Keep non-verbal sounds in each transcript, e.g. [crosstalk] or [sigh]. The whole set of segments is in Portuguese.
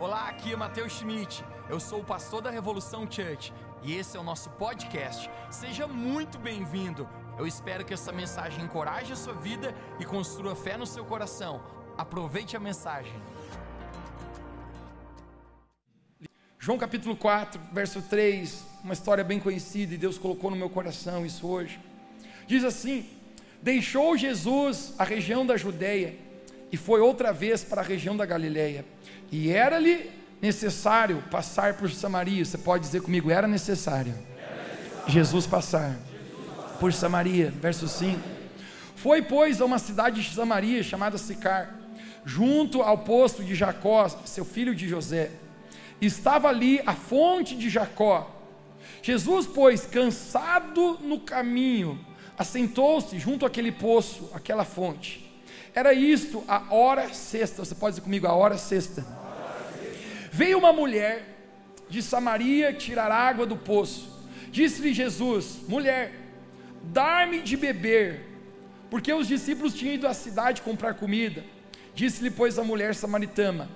Olá, aqui é Matheus Schmidt. Eu sou o pastor da Revolução Church e esse é o nosso podcast. Seja muito bem-vindo. Eu espero que essa mensagem encoraje a sua vida e construa fé no seu coração. Aproveite a mensagem. João capítulo 4, verso 3, uma história bem conhecida e Deus colocou no meu coração isso hoje. Diz assim: Deixou Jesus a região da Judéia e foi outra vez para a região da Galileia. E era-lhe necessário passar por Samaria. Você pode dizer comigo, era necessário. Jesus passar por Samaria, verso 5. Foi, pois, a uma cidade de Samaria chamada Sicar, junto ao poço de Jacó, seu filho de José. Estava ali a fonte de Jacó. Jesus, pois, cansado no caminho, assentou-se junto àquele poço, aquela fonte. Era isto a hora sexta. Você pode dizer comigo, a hora sexta. Veio uma mulher de Samaria tirar água do poço. Disse-lhe Jesus: Mulher, dá-me de beber, porque os discípulos tinham ido à cidade comprar comida. Disse-lhe, pois, a mulher samaritana: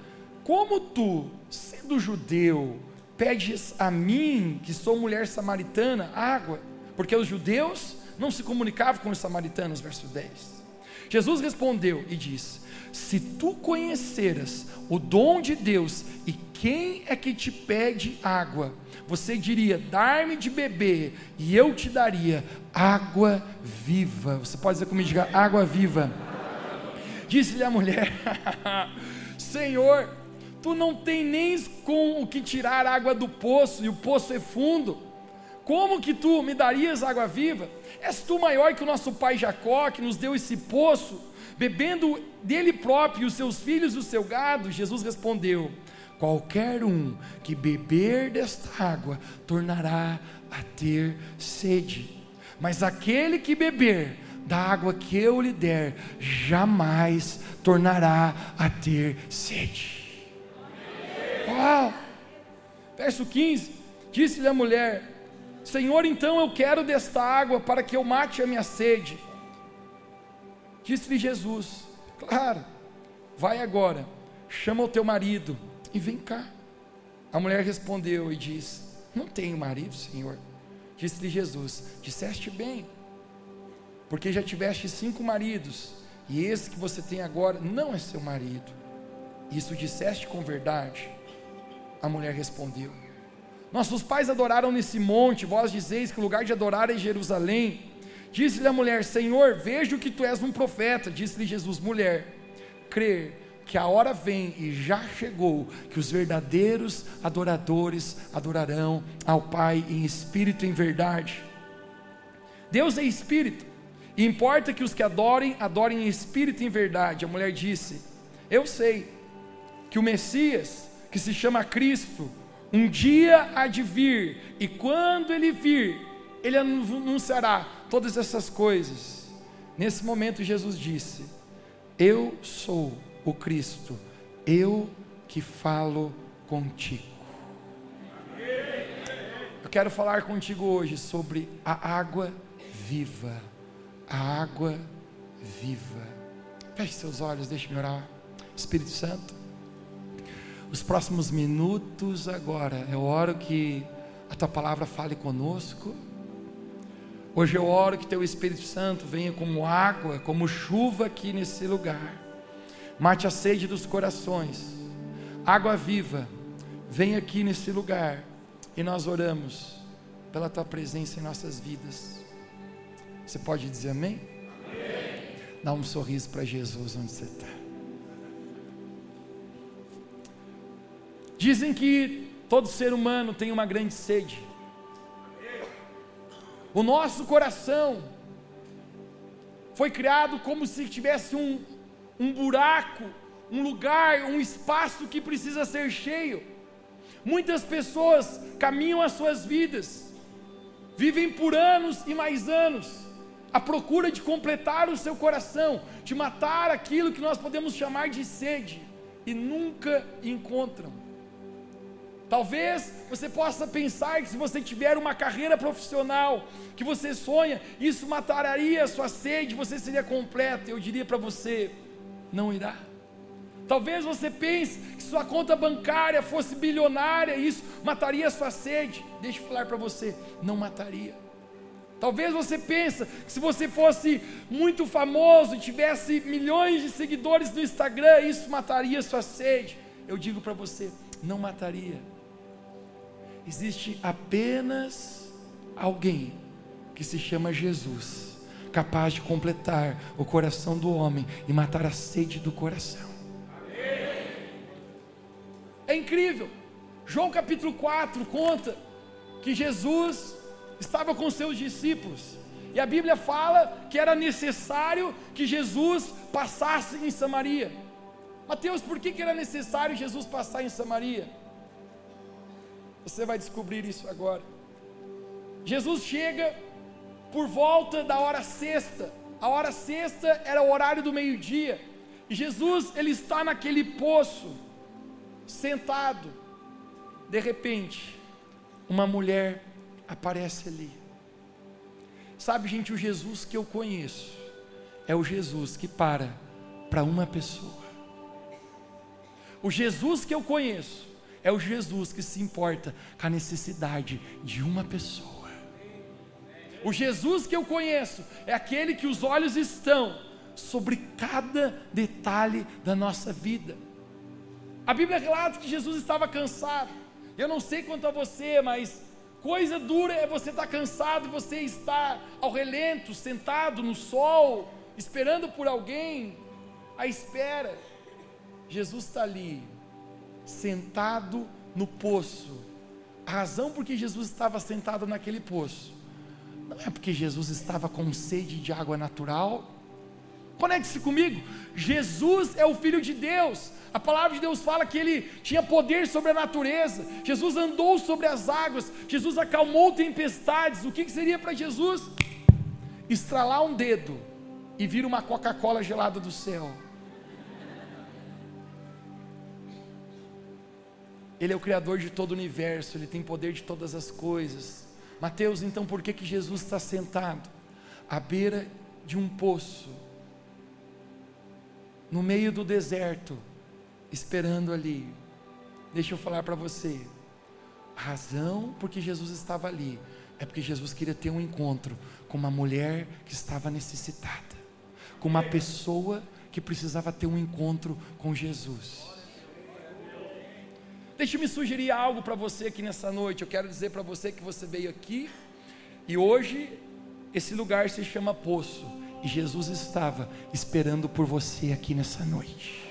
Como tu, sendo judeu, pedes a mim, que sou mulher samaritana, água? Porque os judeus não se comunicavam com os samaritanos, verso 10. Jesus respondeu e disse: Se tu conheceras o dom de Deus e quem é que te pede água, você diria: Dar-me de beber, e eu te daria água viva. Você pode dizer comigo, diga água viva. Disse-lhe a mulher: [laughs] Senhor, tu não tem nem com o que tirar água do poço, e o poço é fundo. Como que tu me darias água viva? És tu maior que o nosso pai Jacó, que nos deu esse poço, bebendo dele próprio os seus filhos e o seu gado? Jesus respondeu: Qualquer um que beber desta água tornará a ter sede, mas aquele que beber da água que eu lhe der, jamais tornará a ter sede. Uau! Verso 15: Disse-lhe a mulher: Senhor, então eu quero desta água para que eu mate a minha sede. Disse-lhe Jesus: Claro, vai agora, chama o teu marido e vem cá. A mulher respondeu e disse: Não tenho marido, Senhor. Disse-lhe Jesus: Disseste bem, porque já tiveste cinco maridos, e esse que você tem agora não é seu marido. Isso disseste com verdade. A mulher respondeu: nossos pais adoraram nesse monte, vós dizeis que o lugar de adorar é Jerusalém. Disse-lhe a mulher: Senhor, vejo que tu és um profeta. Disse-lhe Jesus: Mulher, crer que a hora vem e já chegou, que os verdadeiros adoradores adorarão ao Pai em espírito e em verdade. Deus é espírito, e importa que os que adorem, adorem em espírito e em verdade. A mulher disse: Eu sei que o Messias, que se chama Cristo, um dia há de vir, e quando ele vir, ele anunciará todas essas coisas. Nesse momento, Jesus disse: Eu sou o Cristo, eu que falo contigo. Eu quero falar contigo hoje sobre a água viva. A água viva. Feche seus olhos, deixe-me orar. Espírito Santo os próximos minutos agora. Eu oro que a tua palavra fale conosco. Hoje eu oro que teu Espírito Santo venha como água, como chuva aqui nesse lugar. Mate a sede dos corações. Água viva, vem aqui nesse lugar. E nós oramos pela tua presença em nossas vidas. Você pode dizer amém? amém. Dá um sorriso para Jesus onde você está. Dizem que todo ser humano tem uma grande sede. O nosso coração foi criado como se tivesse um, um buraco, um lugar, um espaço que precisa ser cheio. Muitas pessoas caminham as suas vidas, vivem por anos e mais anos, à procura de completar o seu coração, de matar aquilo que nós podemos chamar de sede, e nunca encontram. Talvez você possa pensar que se você tiver uma carreira profissional que você sonha, isso mataria a sua sede, você seria completo. Eu diria para você, não irá. Talvez você pense que sua conta bancária fosse bilionária isso mataria a sua sede. Deixa eu falar para você, não mataria. Talvez você pense que se você fosse muito famoso, tivesse milhões de seguidores no Instagram, isso mataria sua sede. Eu digo para você, não mataria. Existe apenas alguém que se chama Jesus, capaz de completar o coração do homem e matar a sede do coração. É incrível. João capítulo 4 conta que Jesus estava com seus discípulos. E a Bíblia fala que era necessário que Jesus passasse em Samaria. Mateus, por que, que era necessário Jesus passar em Samaria? Você vai descobrir isso agora. Jesus chega por volta da hora sexta. A hora sexta era o horário do meio-dia. Jesus, ele está naquele poço sentado. De repente, uma mulher aparece ali. Sabe, gente, o Jesus que eu conheço é o Jesus que para para uma pessoa. O Jesus que eu conheço é o Jesus que se importa com a necessidade de uma pessoa. O Jesus que eu conheço é aquele que os olhos estão sobre cada detalhe da nossa vida. A Bíblia relata que Jesus estava cansado. Eu não sei quanto a você, mas coisa dura é você estar cansado e você estar ao relento, sentado no sol, esperando por alguém, à espera. Jesus está ali, sentado no poço. A razão por que Jesus estava sentado naquele poço não é porque Jesus estava com sede de água natural. Conecte-se comigo. Jesus é o Filho de Deus. A palavra de Deus fala que ele tinha poder sobre a natureza. Jesus andou sobre as águas. Jesus acalmou tempestades. O que, que seria para Jesus? Estralar um dedo e vir uma Coca-Cola gelada do céu. Ele é o Criador de todo o universo, Ele tem poder de todas as coisas. Mateus, então, por que, que Jesus está sentado à beira de um poço, no meio do deserto, esperando ali. Deixa eu falar para você. A razão porque Jesus estava ali é porque Jesus queria ter um encontro com uma mulher que estava necessitada, com uma pessoa que precisava ter um encontro com Jesus. Deixe-me sugerir algo para você aqui nessa noite. Eu quero dizer para você que você veio aqui e hoje esse lugar se chama Poço e Jesus estava esperando por você aqui nessa noite.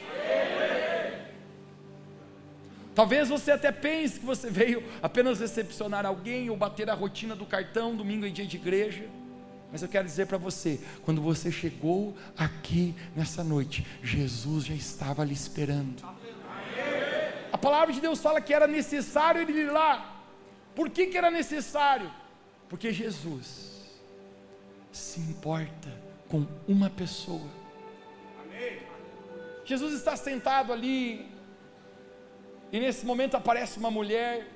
Talvez você até pense que você veio apenas recepcionar alguém ou bater a rotina do cartão domingo em dia de igreja. Mas eu quero dizer para você, quando você chegou aqui nessa noite, Jesus já estava lhe esperando. A palavra de Deus fala que era necessário ele ir lá. Por que, que era necessário? Porque Jesus se importa com uma pessoa. Jesus está sentado ali e nesse momento aparece uma mulher.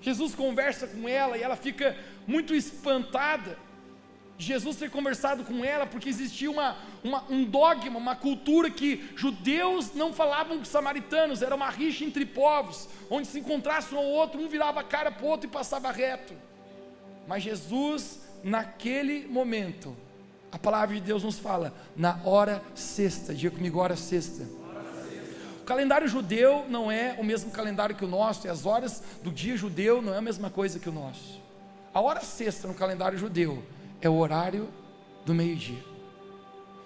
Jesus conversa com ela e ela fica muito espantada. Jesus ter conversado com ela, porque existia uma, uma, um dogma, uma cultura que judeus não falavam com samaritanos, era uma rixa entre povos, onde se encontrasse um ou outro, um virava a cara para o outro e passava reto. Mas Jesus, naquele momento, a palavra de Deus nos fala, na hora sexta, diga comigo, hora sexta o calendário judeu não é o mesmo calendário que o nosso, e as horas do dia judeu não é a mesma coisa que o nosso. A hora sexta no calendário judeu é o horário do meio-dia.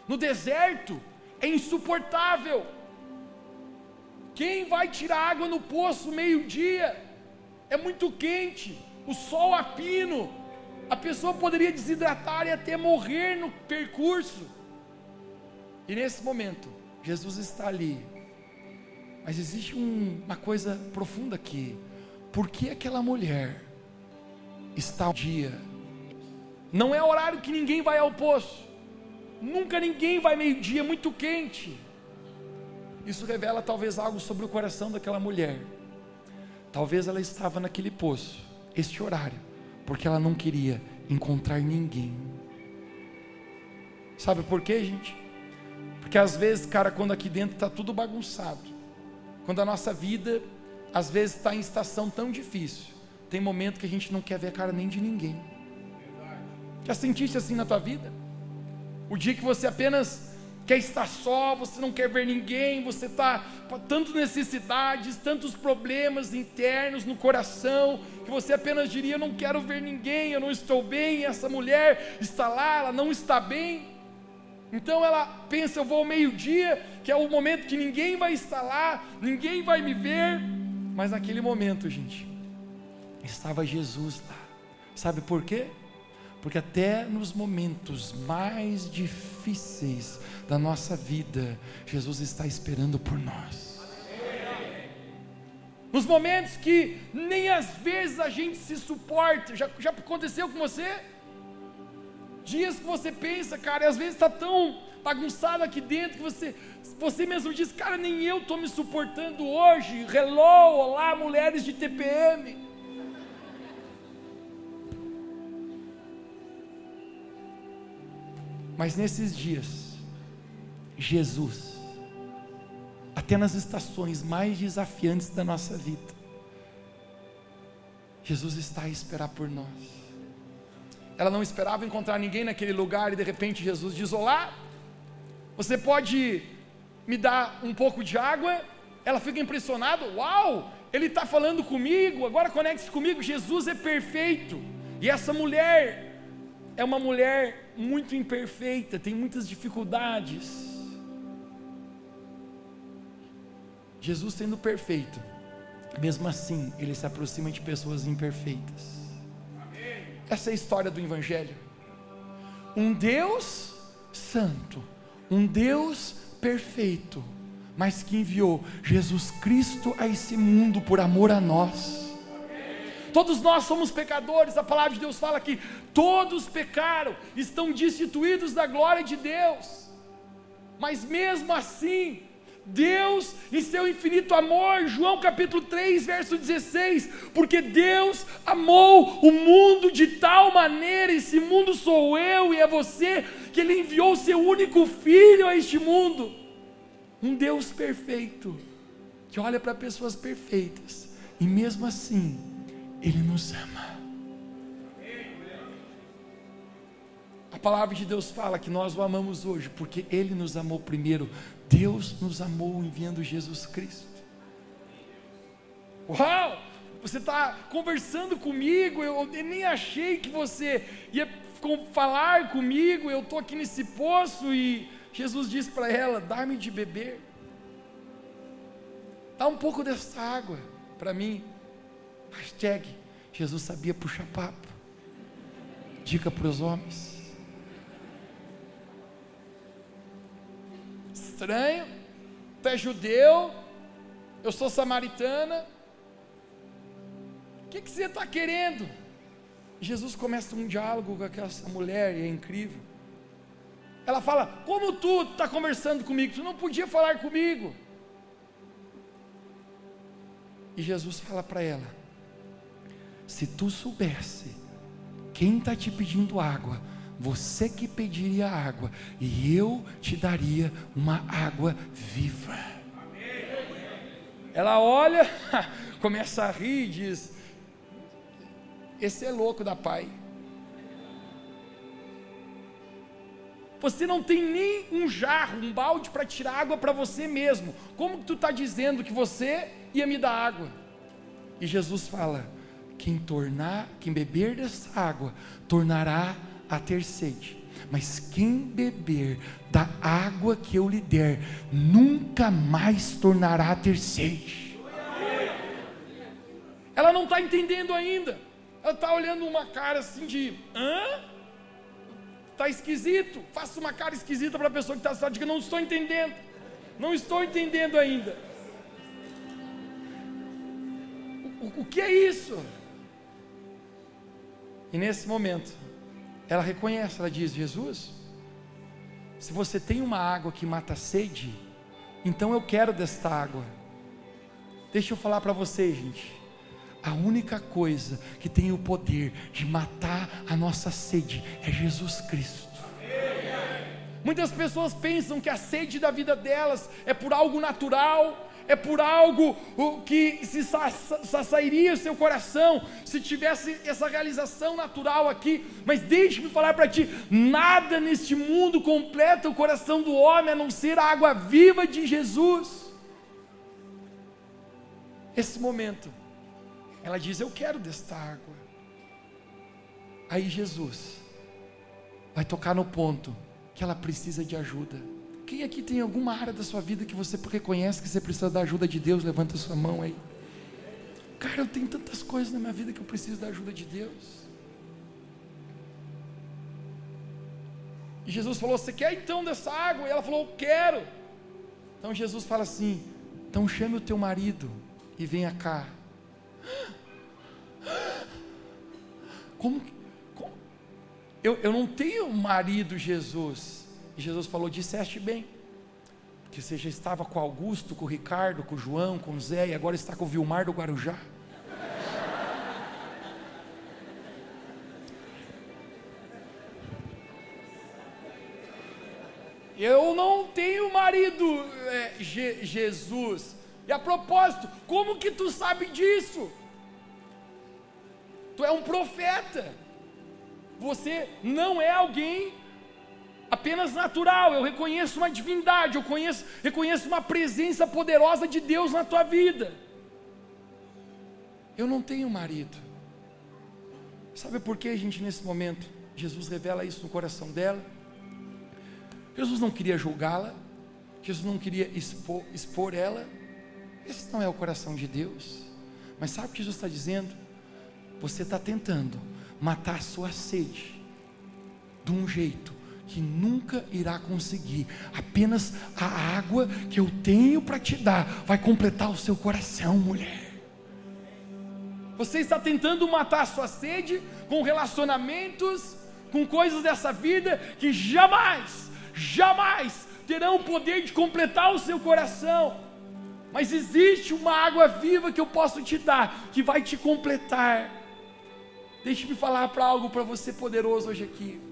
No deserto é insuportável. Quem vai tirar água no poço meio-dia? É muito quente, o sol a pino, a pessoa poderia desidratar e até morrer no percurso. E nesse momento, Jesus está ali mas existe um, uma coisa profunda aqui. Por que aquela mulher está um dia? Não é horário que ninguém vai ao poço. Nunca ninguém vai meio-dia, muito quente. Isso revela talvez algo sobre o coração daquela mulher. Talvez ela estava naquele poço, este horário, porque ela não queria encontrar ninguém. Sabe por quê, gente? Porque às vezes, cara, quando aqui dentro está tudo bagunçado, quando a nossa vida às vezes está em estação tão difícil, tem momento que a gente não quer ver a cara nem de ninguém. Já sentiste assim na tua vida? O dia que você apenas quer estar só, você não quer ver ninguém, você está com tantas necessidades, tantos problemas internos no coração, que você apenas diria: Eu não quero ver ninguém, eu não estou bem, essa mulher está lá, ela não está bem. Então ela pensa: Eu vou ao meio-dia, que é o momento que ninguém vai estar lá, ninguém vai me ver. Mas naquele momento, gente, estava Jesus lá. Sabe por quê? Porque até nos momentos mais difíceis da nossa vida, Jesus está esperando por nós. Nos momentos que nem às vezes a gente se suporta, já, já aconteceu com você? Dias que você pensa, cara, e às vezes está tão bagunçado aqui dentro que você, você mesmo diz, cara, nem eu estou me suportando hoje. Hello, olá, mulheres de TPM. Mas nesses dias, Jesus, até nas estações mais desafiantes da nossa vida, Jesus está a esperar por nós. Ela não esperava encontrar ninguém naquele lugar e de repente Jesus diz: Olá, você pode me dar um pouco de água? Ela fica impressionada: Uau, ele está falando comigo, agora conecte-se comigo. Jesus é perfeito. E essa mulher é uma mulher muito imperfeita, tem muitas dificuldades. Jesus sendo perfeito, mesmo assim, ele se aproxima de pessoas imperfeitas. Essa é a história do Evangelho. Um Deus santo, um Deus perfeito, mas que enviou Jesus Cristo a esse mundo por amor a nós Todos nós somos pecadores, a palavra de Deus fala que todos pecaram, estão destituídos da glória de Deus. Mas mesmo assim, Deus, em seu infinito amor, João capítulo 3, verso 16, porque Deus amou o mundo de tal maneira, esse mundo sou eu e é você, que Ele enviou o seu único filho a este mundo, um Deus perfeito, que olha para pessoas perfeitas, e mesmo assim, ele nos ama. A palavra de Deus fala que nós o amamos hoje, porque Ele nos amou primeiro. Deus nos amou enviando Jesus Cristo. Uau! Você está conversando comigo, eu, nem achei que você ia falar comigo, eu estou aqui nesse poço e Jesus disse para ela: dá-me de beber, dá um pouco dessa água para mim. Hashtag Jesus sabia puxar papo. Dica para os homens. Estranho, tu é judeu, eu sou samaritana. O que, que você está querendo? Jesus começa um diálogo com aquela mulher e é incrível. Ela fala: Como tu está conversando comigo? Tu não podia falar comigo. E Jesus fala para ela: se tu soubesse quem está te pedindo água, você que pediria água, e eu te daria uma água viva. Ela olha, [laughs] começa a rir e diz: Esse é louco da pai. Você não tem nem um jarro, um balde para tirar água para você mesmo. Como que tu está dizendo que você ia me dar água? E Jesus fala: quem tornar, quem beber dessa água, tornará a ter sede. Mas quem beber da água que eu lhe der, nunca mais tornará a ter sede. Ela não está entendendo ainda. Ela está olhando uma cara assim de hã? Está esquisito. Faça uma cara esquisita para a pessoa que está só, diga, não estou entendendo. Não estou entendendo ainda. O, o que é isso? E nesse momento, ela reconhece, ela diz: Jesus, se você tem uma água que mata a sede, então eu quero desta água. Deixa eu falar para você, gente. A única coisa que tem o poder de matar a nossa sede é Jesus Cristo. Muitas pessoas pensam que a sede da vida delas é por algo natural, é por algo que se saçairia o seu coração se tivesse essa realização natural aqui. Mas deixe-me falar para ti: nada neste mundo completa o coração do homem a não ser a água viva de Jesus. Esse momento, ela diz: Eu quero desta água. Aí Jesus vai tocar no ponto que ela precisa de ajuda. Quem aqui tem alguma área da sua vida que você reconhece que você precisa da ajuda de Deus? Levanta a sua mão aí. Cara, eu tenho tantas coisas na minha vida que eu preciso da ajuda de Deus. E Jesus falou: Você quer então dessa água? E ela falou: Eu quero. Então Jesus fala assim: Então chame o teu marido e venha cá. Como que eu, eu não tenho marido, Jesus. E Jesus falou: Disseste bem. Que você já estava com Augusto, com Ricardo, com João, com Zé, e agora está com o Vilmar do Guarujá. Eu não tenho marido, é, Je Jesus. E a propósito, como que tu sabe disso? Tu é um profeta. Você não é alguém apenas natural. Eu reconheço uma divindade, eu conheço, reconheço uma presença poderosa de Deus na tua vida. Eu não tenho marido. Sabe por que, gente, nesse momento, Jesus revela isso no coração dela? Jesus não queria julgá-la, Jesus não queria expor, expor ela. Esse não é o coração de Deus. Mas sabe o que Jesus está dizendo? Você está tentando matar a sua sede de um jeito que nunca irá conseguir. Apenas a água que eu tenho para te dar vai completar o seu coração, mulher. Você está tentando matar a sua sede com relacionamentos, com coisas dessa vida que jamais, jamais terão o poder de completar o seu coração. Mas existe uma água viva que eu posso te dar, que vai te completar. Deixe-me falar para algo para você poderoso hoje aqui.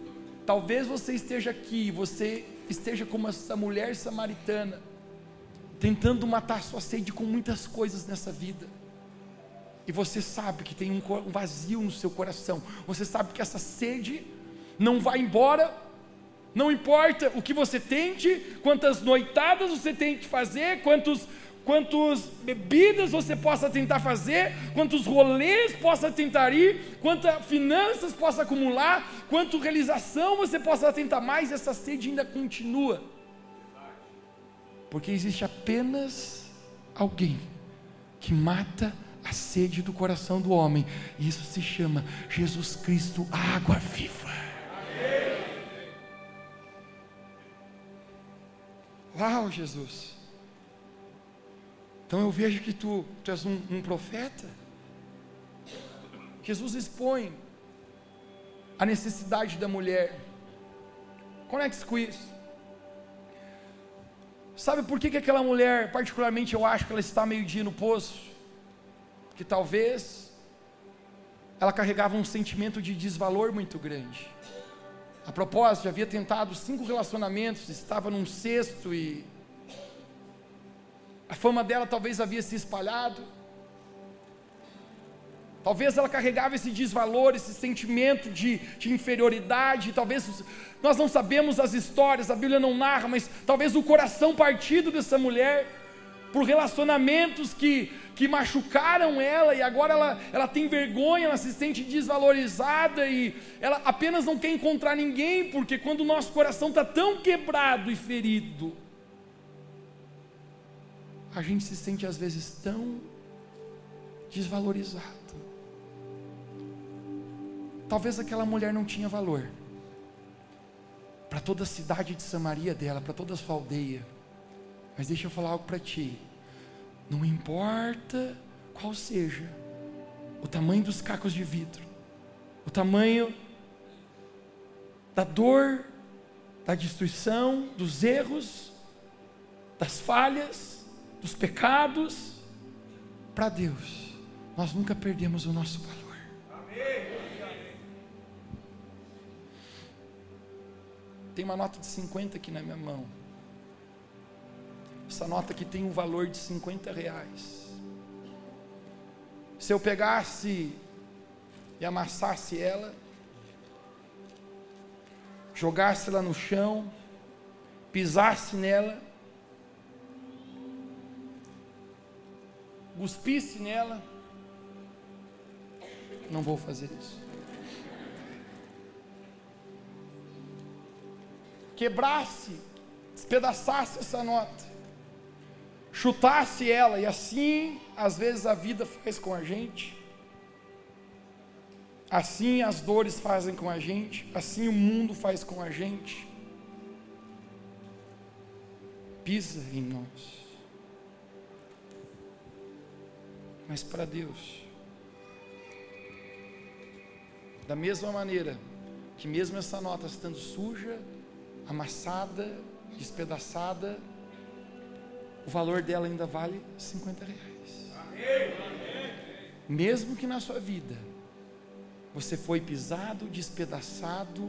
Talvez você esteja aqui, você esteja como essa mulher samaritana, tentando matar sua sede com muitas coisas nessa vida. E você sabe que tem um vazio no seu coração. Você sabe que essa sede não vai embora. Não importa o que você tente, quantas noitadas você tem que fazer, quantos quantas bebidas você possa tentar fazer, quantos rolês possa tentar ir, quantas finanças possa acumular, quanto realização você possa tentar mais, essa sede ainda continua. Porque existe apenas alguém que mata a sede do coração do homem, e isso se chama Jesus Cristo, a água viva. Uau, Jesus. Então eu vejo que tu, tu és um, um profeta. Jesus expõe a necessidade da mulher. Conecte-se com isso. Sabe por que, que aquela mulher, particularmente eu acho que ela está meio-dia no poço? Que talvez ela carregava um sentimento de desvalor muito grande. A propósito, havia tentado cinco relacionamentos, estava num sexto e a fama dela talvez havia se espalhado. Talvez ela carregava esse desvalor, esse sentimento de, de, inferioridade. Talvez nós não sabemos as histórias, a Bíblia não narra, mas talvez o coração partido dessa mulher, por relacionamentos que, que machucaram ela, e agora ela, ela tem vergonha, ela se sente desvalorizada, e ela apenas não quer encontrar ninguém, porque quando o nosso coração está tão quebrado e ferido, a gente se sente às vezes tão desvalorizado. Talvez aquela mulher não tinha valor para toda a cidade de Samaria dela, para toda a sua aldeia. Mas deixa eu falar algo para ti. Não importa qual seja o tamanho dos cacos de vidro, o tamanho da dor, da destruição, dos erros, das falhas, dos pecados, para Deus, nós nunca perdemos o nosso valor. tem uma nota de 50 aqui na minha mão. Essa nota aqui tem um valor de 50 reais. Se eu pegasse e amassasse ela, jogasse ela no chão, pisasse nela, cuspisse nela, não vou fazer isso. Quebrasse, despedaçasse essa nota, chutasse ela, e assim, às vezes, a vida faz com a gente. Assim as dores fazem com a gente, assim o mundo faz com a gente. Pisa em nós. Mas para Deus, da mesma maneira que mesmo essa nota estando suja, amassada, despedaçada, o valor dela ainda vale 50 reais. Mesmo que na sua vida você foi pisado, despedaçado,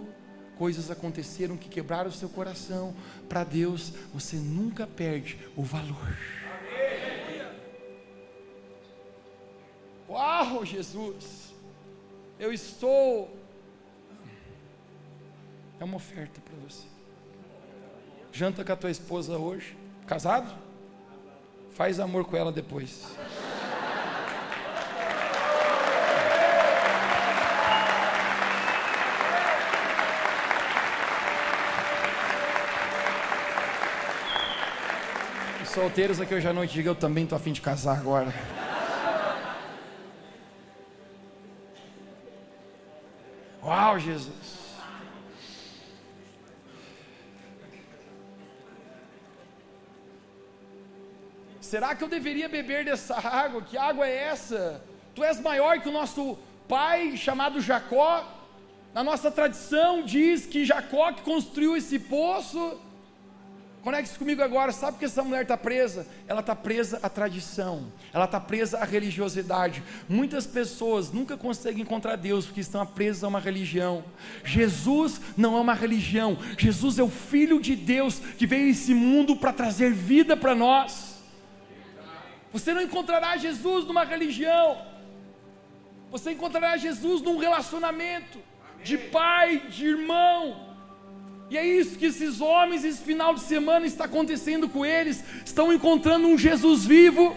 coisas aconteceram que quebraram o seu coração, para Deus você nunca perde o valor. Uau, Jesus, eu estou. É uma oferta para você. Janta com a tua esposa hoje, casado? Faz amor com ela depois. solteiros aqui hoje à noite, diga eu também estou afim de casar agora. Uau, Jesus. Será que eu deveria beber dessa água? Que água é essa? Tu és maior que o nosso pai chamado Jacó. Na nossa tradição diz que Jacó que construiu esse poço. Conecte-se comigo agora. Sabe que essa mulher está presa? Ela está presa à tradição, ela está presa à religiosidade. Muitas pessoas nunca conseguem encontrar Deus porque estão presas a uma religião. Jesus não é uma religião, Jesus é o Filho de Deus que veio a esse mundo para trazer vida para nós. Você não encontrará Jesus numa religião, você encontrará Jesus num relacionamento de pai, de irmão e é isso que esses homens, esse final de semana está acontecendo com eles. Estão encontrando um Jesus vivo,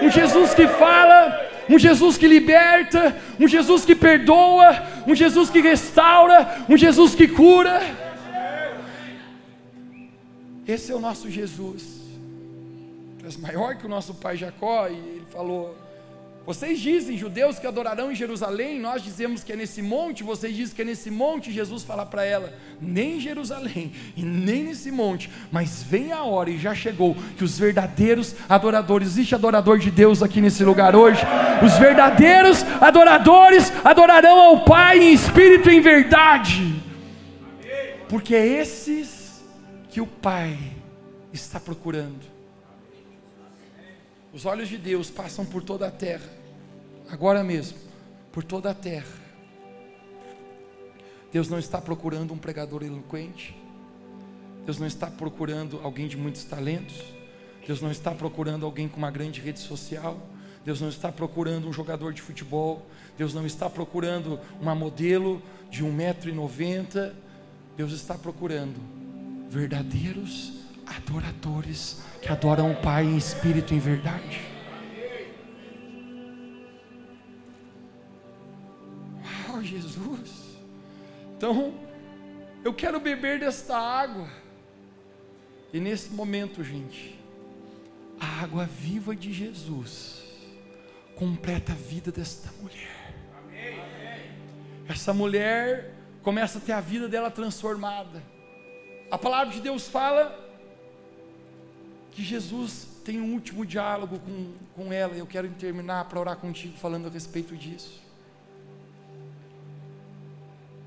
um Jesus que fala, um Jesus que liberta, um Jesus que perdoa, um Jesus que restaura, um Jesus que cura. Esse é o nosso Jesus. É maior que o nosso pai Jacó, e ele falou: vocês dizem, judeus, que adorarão em Jerusalém, nós dizemos que é nesse monte, vocês dizem que é nesse monte. Jesus fala para ela: nem em Jerusalém e nem nesse monte, mas vem a hora e já chegou que os verdadeiros adoradores, existe adorador de Deus aqui nesse lugar hoje, os verdadeiros adoradores adorarão ao Pai em espírito e em verdade, porque é esses que o Pai está procurando. Os olhos de Deus passam por toda a terra, agora mesmo, por toda a terra. Deus não está procurando um pregador eloquente, Deus não está procurando alguém de muitos talentos, Deus não está procurando alguém com uma grande rede social, Deus não está procurando um jogador de futebol, Deus não está procurando uma modelo de um metro e noventa, Deus está procurando verdadeiros adoradores que adoram o Pai em espírito e em verdade. Uau, Jesus. Então, eu quero beber desta água. E nesse momento, gente, a água viva de Jesus completa a vida desta mulher. Essa mulher começa a ter a vida dela transformada. A palavra de Deus fala que Jesus tem um último diálogo com, com ela. Eu quero terminar para orar contigo falando a respeito disso.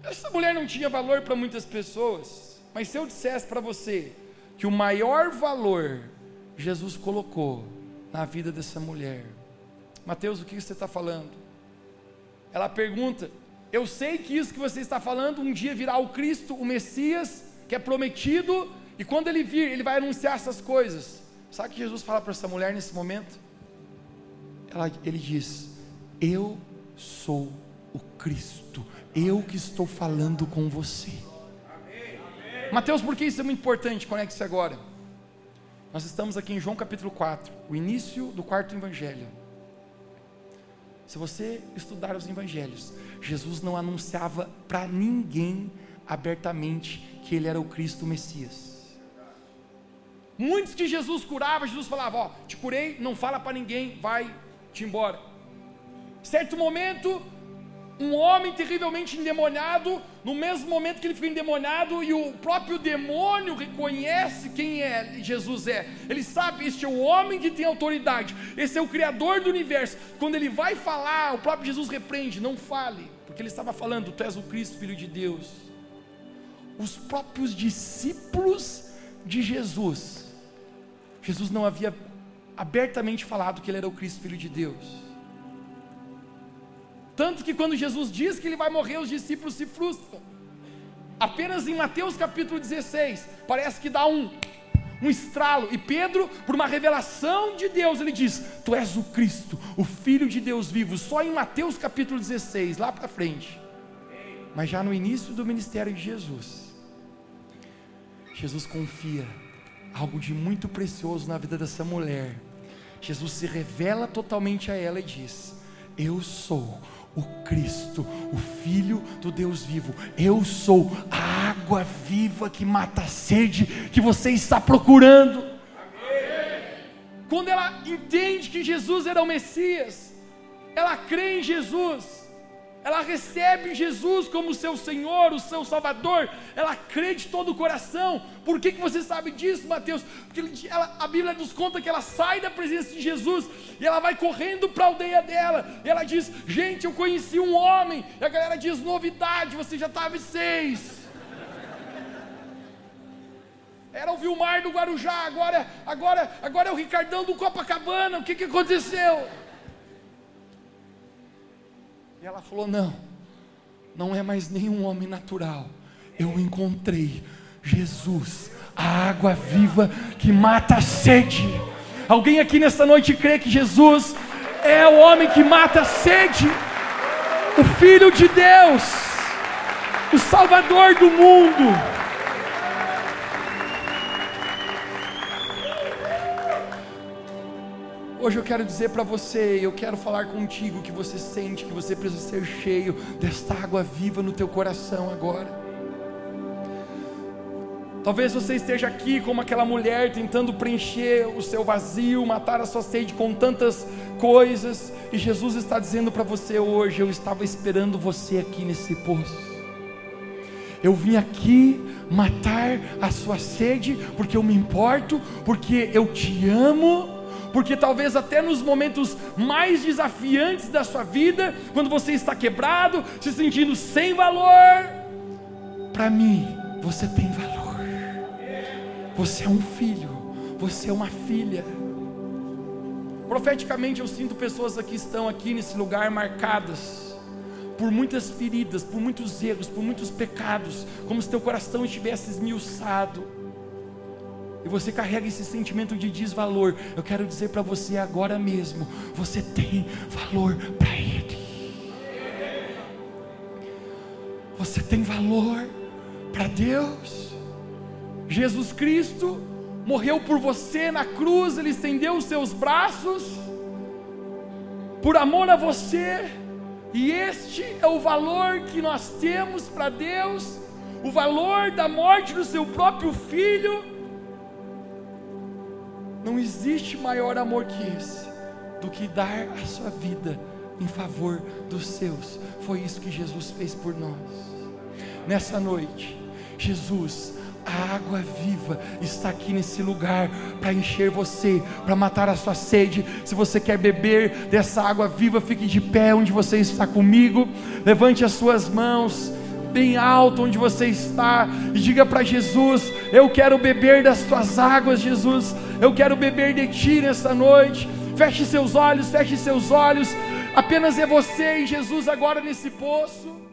Essa mulher não tinha valor para muitas pessoas, mas se eu dissesse para você que o maior valor Jesus colocou na vida dessa mulher, Mateus, o que você está falando? Ela pergunta: Eu sei que isso que você está falando um dia virá o Cristo, o Messias, que é prometido, e quando ele vir, ele vai anunciar essas coisas. Sabe o que Jesus fala para essa mulher nesse momento? Ela, ele diz: Eu sou o Cristo, eu que estou falando com você. Mateus, por que isso é muito importante? Conecte-se agora. Nós estamos aqui em João capítulo 4, o início do quarto evangelho. Se você estudar os evangelhos, Jesus não anunciava para ninguém abertamente que ele era o Cristo Messias. Muitos que Jesus curava, Jesus falava: Ó, te curei, não fala para ninguém, vai te embora. Certo momento, um homem terrivelmente endemoniado, no mesmo momento que ele fica endemoniado, e o próprio demônio reconhece quem é Jesus é. Ele sabe, este é o homem que tem autoridade, esse é o Criador do universo. Quando ele vai falar, o próprio Jesus repreende: não fale, porque ele estava falando, tu és o Cristo, Filho de Deus. Os próprios discípulos de Jesus, Jesus não havia abertamente falado que ele era o Cristo, Filho de Deus. Tanto que quando Jesus diz que ele vai morrer, os discípulos se frustram. Apenas em Mateus capítulo 16, parece que dá um, um estralo. E Pedro, por uma revelação de Deus, ele diz: Tu és o Cristo, o Filho de Deus vivo. Só em Mateus capítulo 16, lá para frente. Mas já no início do ministério de Jesus, Jesus confia algo de muito precioso na vida dessa mulher. Jesus se revela totalmente a ela e diz: Eu sou o Cristo, o Filho do Deus vivo. Eu sou a água viva que mata a sede que você está procurando. Quando ela entende que Jesus era o Messias, ela crê em Jesus ela recebe Jesus como seu Senhor, o seu Salvador, ela crê de todo o coração. Por que, que você sabe disso, Mateus? Porque ela, a Bíblia nos conta que ela sai da presença de Jesus e ela vai correndo para a aldeia dela. E ela diz: Gente, eu conheci um homem. E a galera diz: Novidade, você já estava seis. Era o Vilmar do Guarujá, agora, agora, agora é o Ricardão do Copacabana. O que, que aconteceu? E ela falou: Não, não é mais nenhum homem natural. Eu encontrei Jesus, a água viva que mata a sede. Alguém aqui nesta noite crê que Jesus é o homem que mata a sede, o Filho de Deus, o Salvador do mundo. Hoje eu quero dizer para você, eu quero falar contigo que você sente que você precisa ser cheio desta água viva no teu coração agora. Talvez você esteja aqui como aquela mulher tentando preencher o seu vazio, matar a sua sede com tantas coisas, e Jesus está dizendo para você hoje: eu estava esperando você aqui nesse poço. Eu vim aqui matar a sua sede porque eu me importo, porque eu te amo porque talvez até nos momentos mais desafiantes da sua vida, quando você está quebrado, se sentindo sem valor, para mim você tem valor. Você é um filho, você é uma filha. Profeticamente eu sinto pessoas aqui estão aqui nesse lugar marcadas por muitas feridas, por muitos erros, por muitos pecados, como se teu coração estivesse esmiuçado e você carrega esse sentimento de desvalor, eu quero dizer para você agora mesmo: você tem valor para Ele. Você tem valor para Deus. Jesus Cristo morreu por você na cruz, Ele estendeu os seus braços, por amor a você, e este é o valor que nós temos para Deus, o valor da morte do seu próprio filho não existe maior amor que esse do que dar a sua vida em favor dos seus. Foi isso que Jesus fez por nós. Nessa noite, Jesus, a água viva está aqui nesse lugar para encher você, para matar a sua sede. Se você quer beber dessa água viva, fique de pé onde você está comigo. Levante as suas mãos bem alto onde você está e diga para Jesus: Eu quero beber das tuas águas, Jesus. Eu quero beber de ti nessa noite. Feche seus olhos, feche seus olhos. Apenas é você e Jesus agora nesse poço.